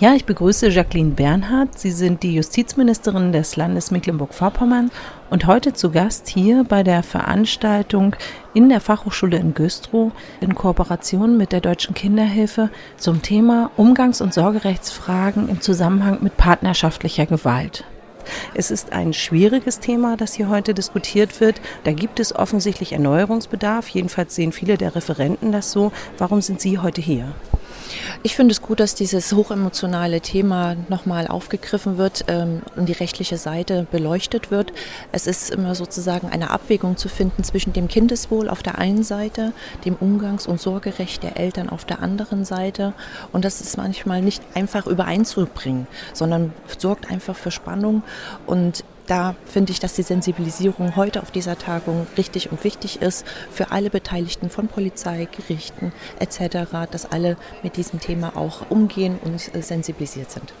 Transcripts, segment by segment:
Ja, ich begrüße Jacqueline Bernhardt. Sie sind die Justizministerin des Landes Mecklenburg-Vorpommern und heute zu Gast hier bei der Veranstaltung in der Fachhochschule in Güstrow in Kooperation mit der Deutschen Kinderhilfe zum Thema Umgangs- und Sorgerechtsfragen im Zusammenhang mit partnerschaftlicher Gewalt. Es ist ein schwieriges Thema, das hier heute diskutiert wird. Da gibt es offensichtlich Erneuerungsbedarf. Jedenfalls sehen viele der Referenten das so. Warum sind Sie heute hier? Ich finde es gut, dass dieses hochemotionale Thema nochmal aufgegriffen wird ähm, und die rechtliche Seite beleuchtet wird. Es ist immer sozusagen eine Abwägung zu finden zwischen dem Kindeswohl auf der einen Seite, dem Umgangs- und Sorgerecht der Eltern auf der anderen Seite. Und das ist manchmal nicht einfach übereinzubringen, sondern sorgt einfach für Spannung und da finde ich, dass die Sensibilisierung heute auf dieser Tagung richtig und wichtig ist für alle Beteiligten von Polizei, Gerichten etc., dass alle mit diesem Thema auch umgehen und äh, sensibilisiert sind.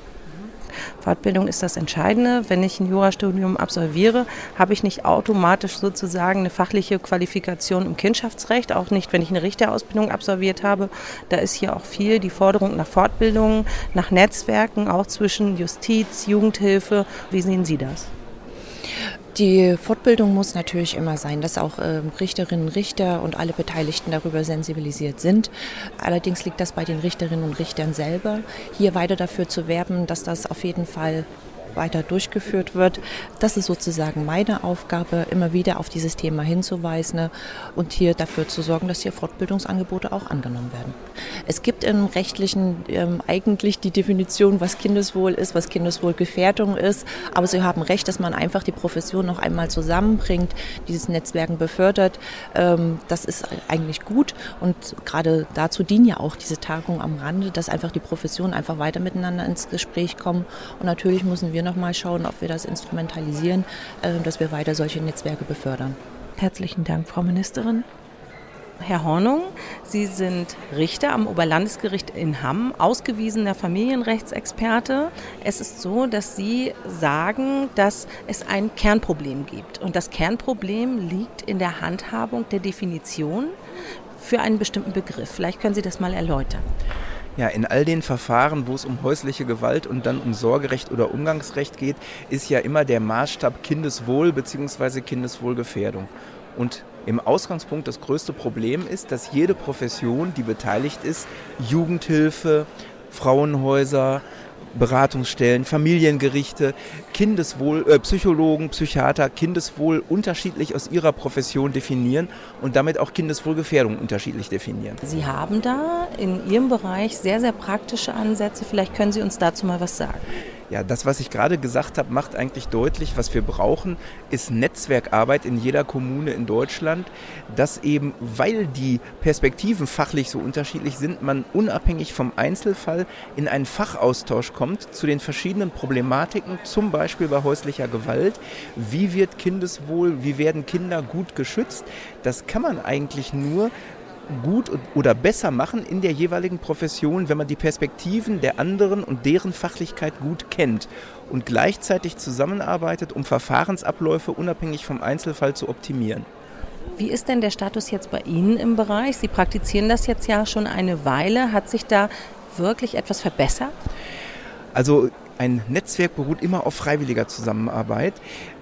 Fortbildung ist das Entscheidende. Wenn ich ein Jurastudium absolviere, habe ich nicht automatisch sozusagen eine fachliche Qualifikation im Kindschaftsrecht, auch nicht, wenn ich eine Richterausbildung absolviert habe. Da ist hier auch viel die Forderung nach Fortbildung, nach Netzwerken, auch zwischen Justiz, Jugendhilfe. Wie sehen Sie das? Die Fortbildung muss natürlich immer sein, dass auch äh, Richterinnen, Richter und alle Beteiligten darüber sensibilisiert sind. Allerdings liegt das bei den Richterinnen und Richtern selber, hier weiter dafür zu werben, dass das auf jeden Fall weiter durchgeführt wird. Das ist sozusagen meine Aufgabe, immer wieder auf dieses Thema hinzuweisen und hier dafür zu sorgen, dass hier Fortbildungsangebote auch angenommen werden. Es gibt im rechtlichen ähm, eigentlich die Definition, was Kindeswohl ist, was Kindeswohlgefährdung ist, aber Sie haben recht, dass man einfach die Profession noch einmal zusammenbringt, dieses Netzwerken befördert. Ähm, das ist eigentlich gut und gerade dazu dienen ja auch diese Tagungen am Rande, dass einfach die Professionen einfach weiter miteinander ins Gespräch kommen und natürlich müssen wir nochmal schauen, ob wir das instrumentalisieren, äh, dass wir weiter solche Netzwerke befördern. Herzlichen Dank, Frau Ministerin. Herr Hornung, Sie sind Richter am Oberlandesgericht in Hamm, ausgewiesener Familienrechtsexperte. Es ist so, dass Sie sagen, dass es ein Kernproblem gibt. Und das Kernproblem liegt in der Handhabung der Definition für einen bestimmten Begriff. Vielleicht können Sie das mal erläutern. Ja, in all den Verfahren, wo es um häusliche Gewalt und dann um Sorgerecht oder Umgangsrecht geht, ist ja immer der Maßstab Kindeswohl bzw. Kindeswohlgefährdung. Und im Ausgangspunkt das größte Problem ist, dass jede Profession, die beteiligt ist, Jugendhilfe, Frauenhäuser, Beratungsstellen, Familiengerichte, Kindeswohl, äh, Psychologen, Psychiater, Kindeswohl unterschiedlich aus ihrer Profession definieren und damit auch Kindeswohlgefährdung unterschiedlich definieren. Sie haben da in Ihrem Bereich sehr, sehr praktische Ansätze. Vielleicht können Sie uns dazu mal was sagen. Ja, das, was ich gerade gesagt habe, macht eigentlich deutlich, was wir brauchen, ist Netzwerkarbeit in jeder Kommune in Deutschland, dass eben, weil die Perspektiven fachlich so unterschiedlich sind, man unabhängig vom Einzelfall in einen Fachaustausch kommt zu den verschiedenen Problematiken, zum Beispiel bei häuslicher Gewalt. Wie wird Kindeswohl, wie werden Kinder gut geschützt? Das kann man eigentlich nur, gut oder besser machen in der jeweiligen Profession, wenn man die Perspektiven der anderen und deren Fachlichkeit gut kennt und gleichzeitig zusammenarbeitet, um Verfahrensabläufe unabhängig vom Einzelfall zu optimieren. Wie ist denn der Status jetzt bei Ihnen im Bereich? Sie praktizieren das jetzt ja schon eine Weile. Hat sich da wirklich etwas verbessert? Also ein Netzwerk beruht immer auf freiwilliger Zusammenarbeit.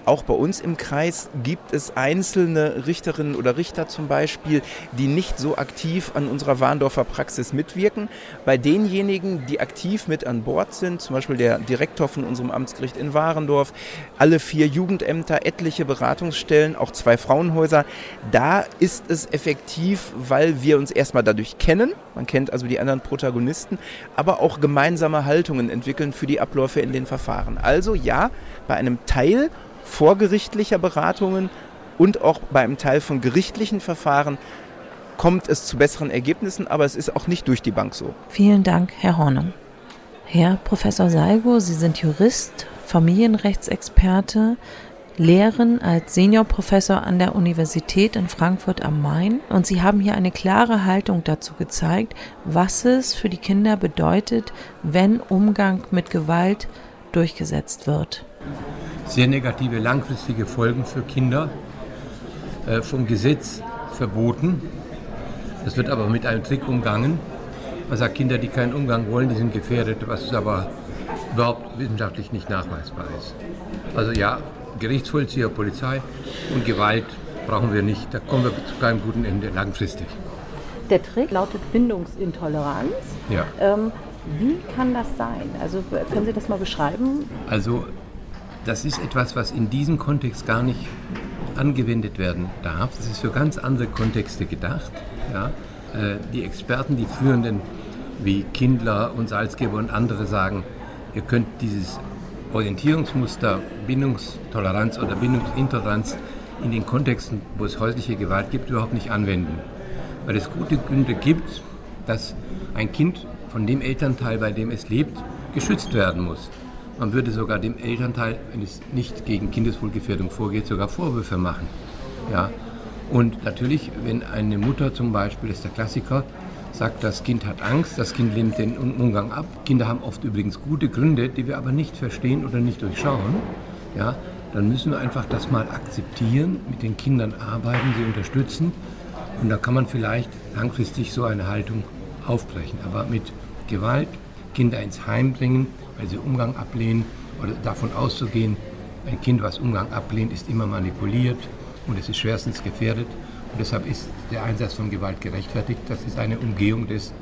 Auch bei uns im Kreis gibt es einzelne Richterinnen oder Richter zum Beispiel, die nicht so aktiv an unserer Warndorfer Praxis mitwirken. Bei denjenigen, die aktiv mit an Bord sind, zum Beispiel der Direktor von unserem Amtsgericht in Warendorf, alle vier Jugendämter, etliche Beratungsstellen, auch zwei Frauenhäuser, da ist es effektiv, weil wir uns erstmal dadurch kennen. Man kennt also die anderen Protagonisten, aber auch gemeinsame Haltungen entwickeln für die Abläufe in den Verfahren. Also ja, bei einem Teil vorgerichtlicher Beratungen und auch bei einem Teil von gerichtlichen Verfahren kommt es zu besseren Ergebnissen, aber es ist auch nicht durch die Bank so. Vielen Dank, Herr Hornung. Herr Professor Salgo, Sie sind Jurist, Familienrechtsexperte, lehren als Seniorprofessor an der Universität in Frankfurt am Main und Sie haben hier eine klare Haltung dazu gezeigt, was es für die Kinder bedeutet, wenn Umgang mit Gewalt durchgesetzt wird sehr negative langfristige Folgen für Kinder äh, vom Gesetz verboten. Das wird aber mit einem Trick umgangen. Man sagt, Kinder, die keinen Umgang wollen, die sind gefährdet, was aber überhaupt wissenschaftlich nicht nachweisbar ist. Also ja, Gerichtsvollzieher, Polizei und Gewalt brauchen wir nicht. Da kommen wir zu keinem guten Ende langfristig. Der Trick lautet Bindungsintoleranz. Ja. Ähm, wie kann das sein? Also können Sie das mal beschreiben? Also das ist etwas, was in diesem Kontext gar nicht angewendet werden darf. Das ist für ganz andere Kontexte gedacht. Ja. Äh, die Experten, die Führenden wie Kindler und Salzgeber und andere sagen, ihr könnt dieses Orientierungsmuster Bindungstoleranz oder Bindungsintoleranz in den Kontexten, wo es häusliche Gewalt gibt, überhaupt nicht anwenden. Weil es gute Gründe gibt, dass ein Kind von dem Elternteil, bei dem es lebt, geschützt werden muss. Man würde sogar dem Elternteil, wenn es nicht gegen Kindeswohlgefährdung vorgeht, sogar Vorwürfe machen. Ja? Und natürlich, wenn eine Mutter zum Beispiel, das ist der Klassiker, sagt, das Kind hat Angst, das Kind lehnt den Umgang ab. Kinder haben oft übrigens gute Gründe, die wir aber nicht verstehen oder nicht durchschauen. Ja, dann müssen wir einfach das mal akzeptieren, mit den Kindern arbeiten, sie unterstützen. Und da kann man vielleicht langfristig so eine Haltung aufbrechen. Aber mit Gewalt Kinder ins Heim bringen, weil sie Umgang ablehnen oder davon auszugehen, ein Kind, was Umgang ablehnt, ist immer manipuliert und es ist schwerstens gefährdet. Und deshalb ist der Einsatz von Gewalt gerechtfertigt. Das ist eine Umgehung des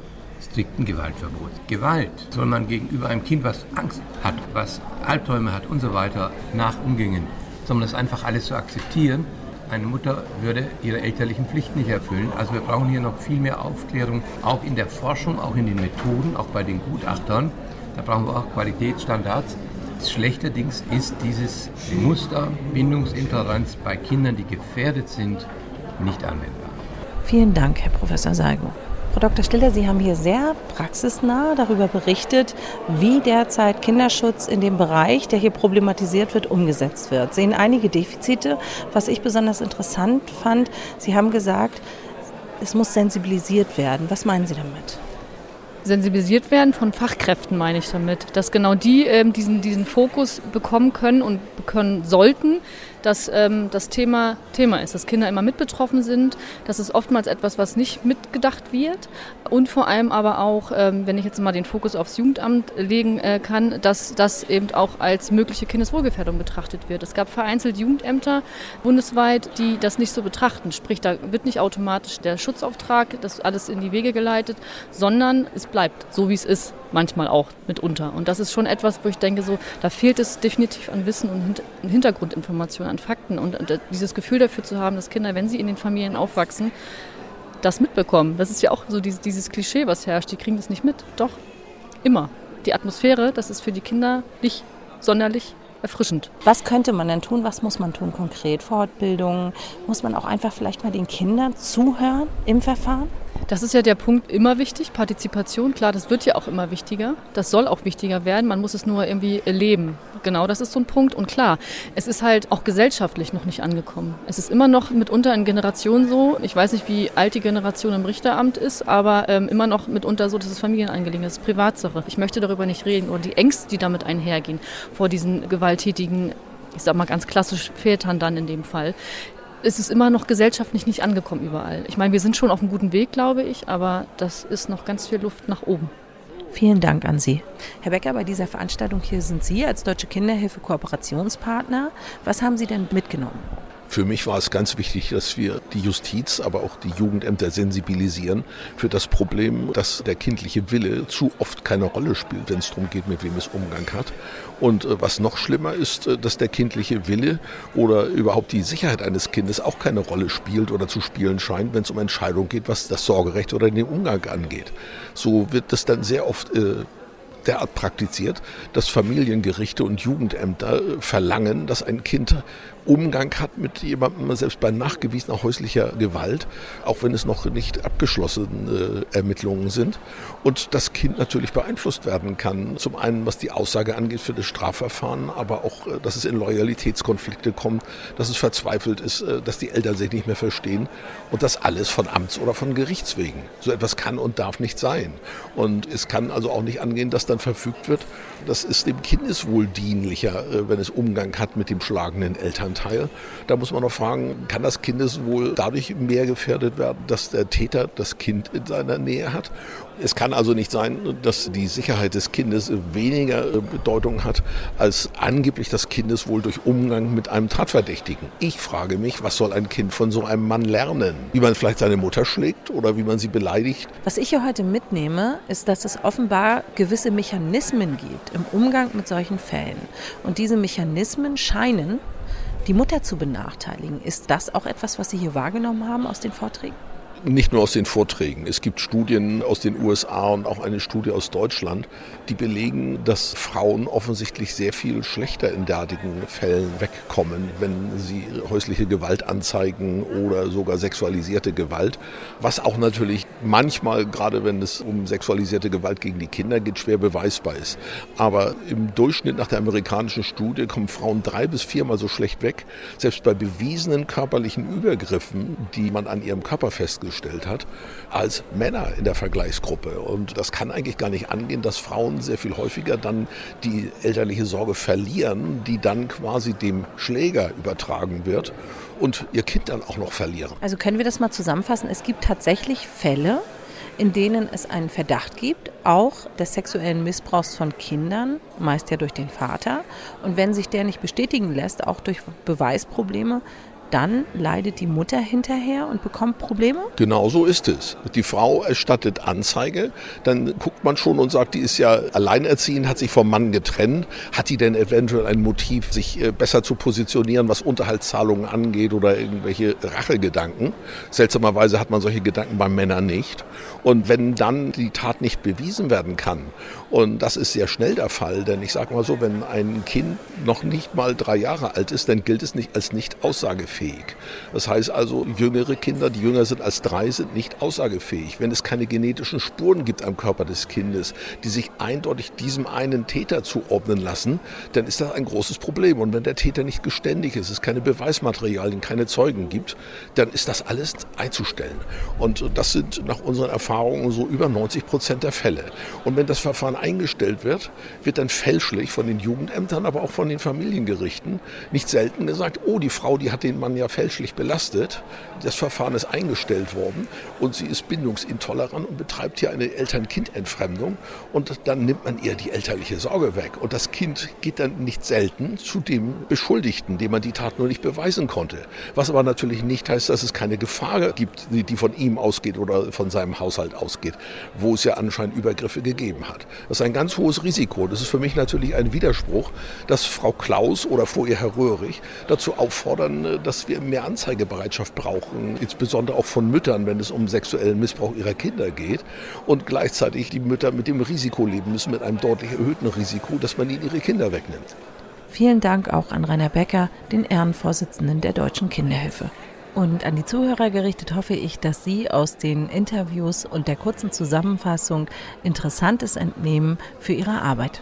strikten Gewaltverbots. Gewalt soll man gegenüber einem Kind, was Angst hat, was Albträume hat und so weiter, nach umgehen, sondern das einfach alles zu akzeptieren. Eine Mutter würde ihre elterlichen Pflichten nicht erfüllen. Also wir brauchen hier noch viel mehr Aufklärung, auch in der Forschung, auch in den Methoden, auch bei den Gutachtern. Da brauchen wir auch Qualitätsstandards. Schlechterdings ist dieses Muster Bindungsintoleranz bei Kindern, die gefährdet sind, nicht anwendbar. Vielen Dank, Herr Professor Seigo. Frau Dr. Stiller, Sie haben hier sehr praxisnah darüber berichtet, wie derzeit Kinderschutz in dem Bereich, der hier problematisiert wird, umgesetzt wird. Sehen einige Defizite. Was ich besonders interessant fand, Sie haben gesagt, es muss sensibilisiert werden. Was meinen Sie damit? sensibilisiert werden von Fachkräften, meine ich damit. Dass genau die ähm, diesen, diesen Fokus bekommen können und bekommen sollten, dass ähm, das Thema Thema ist, dass Kinder immer mit betroffen sind. Das ist oftmals etwas, was nicht mitgedacht wird. Und vor allem aber auch, ähm, wenn ich jetzt mal den Fokus aufs Jugendamt legen äh, kann, dass das eben auch als mögliche Kindeswohlgefährdung betrachtet wird. Es gab vereinzelt Jugendämter bundesweit, die das nicht so betrachten. Sprich, da wird nicht automatisch der Schutzauftrag, das alles in die Wege geleitet, sondern es bleibt so, wie es ist manchmal auch mitunter. Und das ist schon etwas, wo ich denke, so, da fehlt es definitiv an Wissen und Hintergrundinformationen, an Fakten und dieses Gefühl dafür zu haben, dass Kinder, wenn sie in den Familien aufwachsen, das mitbekommen. Das ist ja auch so dieses, dieses Klischee, was herrscht. Die kriegen das nicht mit. Doch, immer. Die Atmosphäre, das ist für die Kinder nicht sonderlich erfrischend. Was könnte man denn tun? Was muss man tun konkret? Fortbildung? Muss man auch einfach vielleicht mal den Kindern zuhören im Verfahren? Das ist ja der Punkt immer wichtig, Partizipation. Klar, das wird ja auch immer wichtiger. Das soll auch wichtiger werden. Man muss es nur irgendwie leben. Genau, das ist so ein Punkt. Und klar, es ist halt auch gesellschaftlich noch nicht angekommen. Es ist immer noch mitunter in Generationen so. Ich weiß nicht, wie alt die Generation im Richteramt ist, aber ähm, immer noch mitunter so, dass es Familienangelegenheit ist, Privatsache. Ich möchte darüber nicht reden. Oder die Ängste, die damit einhergehen, vor diesen gewalttätigen ich sag mal ganz klassisch Vätern dann in dem Fall ist es immer noch gesellschaftlich nicht angekommen überall. Ich meine, wir sind schon auf einem guten Weg, glaube ich, aber das ist noch ganz viel Luft nach oben. Vielen Dank an Sie. Herr Becker, bei dieser Veranstaltung hier sind Sie als Deutsche Kinderhilfe Kooperationspartner. Was haben Sie denn mitgenommen? Für mich war es ganz wichtig, dass wir die Justiz, aber auch die Jugendämter sensibilisieren für das Problem, dass der kindliche Wille zu oft keine Rolle spielt, wenn es darum geht, mit wem es Umgang hat. Und äh, was noch schlimmer ist, äh, dass der kindliche Wille oder überhaupt die Sicherheit eines Kindes auch keine Rolle spielt oder zu spielen scheint, wenn es um Entscheidungen geht, was das Sorgerecht oder den Umgang angeht. So wird es dann sehr oft äh, derart praktiziert, dass Familiengerichte und Jugendämter verlangen, dass ein Kind Umgang hat mit jemandem, selbst bei nachgewiesener häuslicher Gewalt, auch wenn es noch nicht abgeschlossene äh, Ermittlungen sind. Und das Kind natürlich beeinflusst werden kann. Zum einen, was die Aussage angeht für das Strafverfahren, aber auch, äh, dass es in Loyalitätskonflikte kommt, dass es verzweifelt ist, äh, dass die Eltern sich nicht mehr verstehen. Und das alles von Amts- oder von Gerichtswegen. So etwas kann und darf nicht sein. Und es kann also auch nicht angehen, dass dann Eltern verfügt wird, das ist dem Kindeswohl dienlicher, wenn es Umgang hat mit dem schlagenden Elternteil. Da muss man noch fragen, kann das Kindeswohl dadurch mehr gefährdet werden, dass der Täter das Kind in seiner Nähe hat? Es kann also nicht sein, dass die Sicherheit des Kindes weniger äh, Bedeutung hat, als angeblich das Kindeswohl durch Umgang mit einem Tatverdächtigen. Ich frage mich, was soll ein Kind von so einem Mann lernen? Wie man vielleicht seine Mutter schlägt oder wie man sie beleidigt? Was ich hier heute mitnehme, ist, dass es offenbar gewisse Mechanismen gibt im Umgang mit solchen Fällen. Und diese Mechanismen scheinen die Mutter zu benachteiligen. Ist das auch etwas, was Sie hier wahrgenommen haben aus den Vorträgen? Nicht nur aus den Vorträgen. Es gibt Studien aus den USA und auch eine Studie aus Deutschland, die belegen, dass Frauen offensichtlich sehr viel schlechter in derartigen Fällen wegkommen, wenn sie häusliche Gewalt anzeigen oder sogar sexualisierte Gewalt. Was auch natürlich manchmal, gerade wenn es um sexualisierte Gewalt gegen die Kinder geht, schwer beweisbar ist. Aber im Durchschnitt nach der amerikanischen Studie kommen Frauen drei bis viermal so schlecht weg, selbst bei bewiesenen körperlichen Übergriffen, die man an ihrem Körper festgestellt gestellt hat, als Männer in der Vergleichsgruppe. Und das kann eigentlich gar nicht angehen, dass Frauen sehr viel häufiger dann die elterliche Sorge verlieren, die dann quasi dem Schläger übertragen wird und ihr Kind dann auch noch verlieren. Also können wir das mal zusammenfassen? Es gibt tatsächlich Fälle, in denen es einen Verdacht gibt, auch des sexuellen Missbrauchs von Kindern, meist ja durch den Vater. Und wenn sich der nicht bestätigen lässt, auch durch Beweisprobleme, dann leidet die Mutter hinterher und bekommt Probleme? Genau so ist es. Die Frau erstattet Anzeige, dann guckt man schon und sagt, die ist ja alleinerziehend, hat sich vom Mann getrennt. Hat die denn eventuell ein Motiv, sich äh, besser zu positionieren, was Unterhaltszahlungen angeht oder irgendwelche Rachegedanken? Seltsamerweise hat man solche Gedanken bei Männern nicht. Und wenn dann die Tat nicht bewiesen werden kann, und das ist sehr schnell der Fall, denn ich sage mal so, wenn ein Kind noch nicht mal drei Jahre alt ist, dann gilt es nicht als nicht aussagefähig. Das heißt also, jüngere Kinder, die jünger sind als drei, sind nicht aussagefähig. Wenn es keine genetischen Spuren gibt am Körper des Kindes, die sich eindeutig diesem einen Täter zuordnen lassen, dann ist das ein großes Problem. Und wenn der Täter nicht geständig ist, es keine Beweismaterialien, keine Zeugen gibt, dann ist das alles einzustellen. Und das sind nach unseren Erfahrungen Erfahrungen so über 90 Prozent der Fälle. Und wenn das Verfahren eingestellt wird, wird dann fälschlich von den Jugendämtern, aber auch von den Familiengerichten nicht selten gesagt, oh, die Frau, die hat den Mann ja fälschlich belastet. Das Verfahren ist eingestellt worden und sie ist bindungsintolerant und betreibt hier eine Eltern-Kind-Entfremdung und dann nimmt man ihr die elterliche Sorge weg. Und das Kind geht dann nicht selten zu dem Beschuldigten, dem man die Tat nur nicht beweisen konnte. Was aber natürlich nicht heißt, dass es keine Gefahr gibt, die von ihm ausgeht oder von seinem Haushalt ausgeht, wo es ja anscheinend Übergriffe gegeben hat. Das ist ein ganz hohes Risiko. Das ist für mich natürlich ein Widerspruch, dass Frau Klaus oder vor ihr Herr Röhrig dazu auffordern, äh, dass wir mehr Anzeigebereitschaft brauchen, insbesondere auch von Müttern, wenn es um sexuellen Missbrauch ihrer Kinder geht und gleichzeitig die Mütter mit dem Risiko leben müssen, mit einem deutlich erhöhten Risiko, dass man ihnen ihre Kinder wegnimmt. Vielen Dank auch an Rainer Becker, den Ehrenvorsitzenden der Deutschen Kinderhilfe. Und an die Zuhörer gerichtet hoffe ich, dass Sie aus den Interviews und der kurzen Zusammenfassung Interessantes entnehmen für Ihre Arbeit.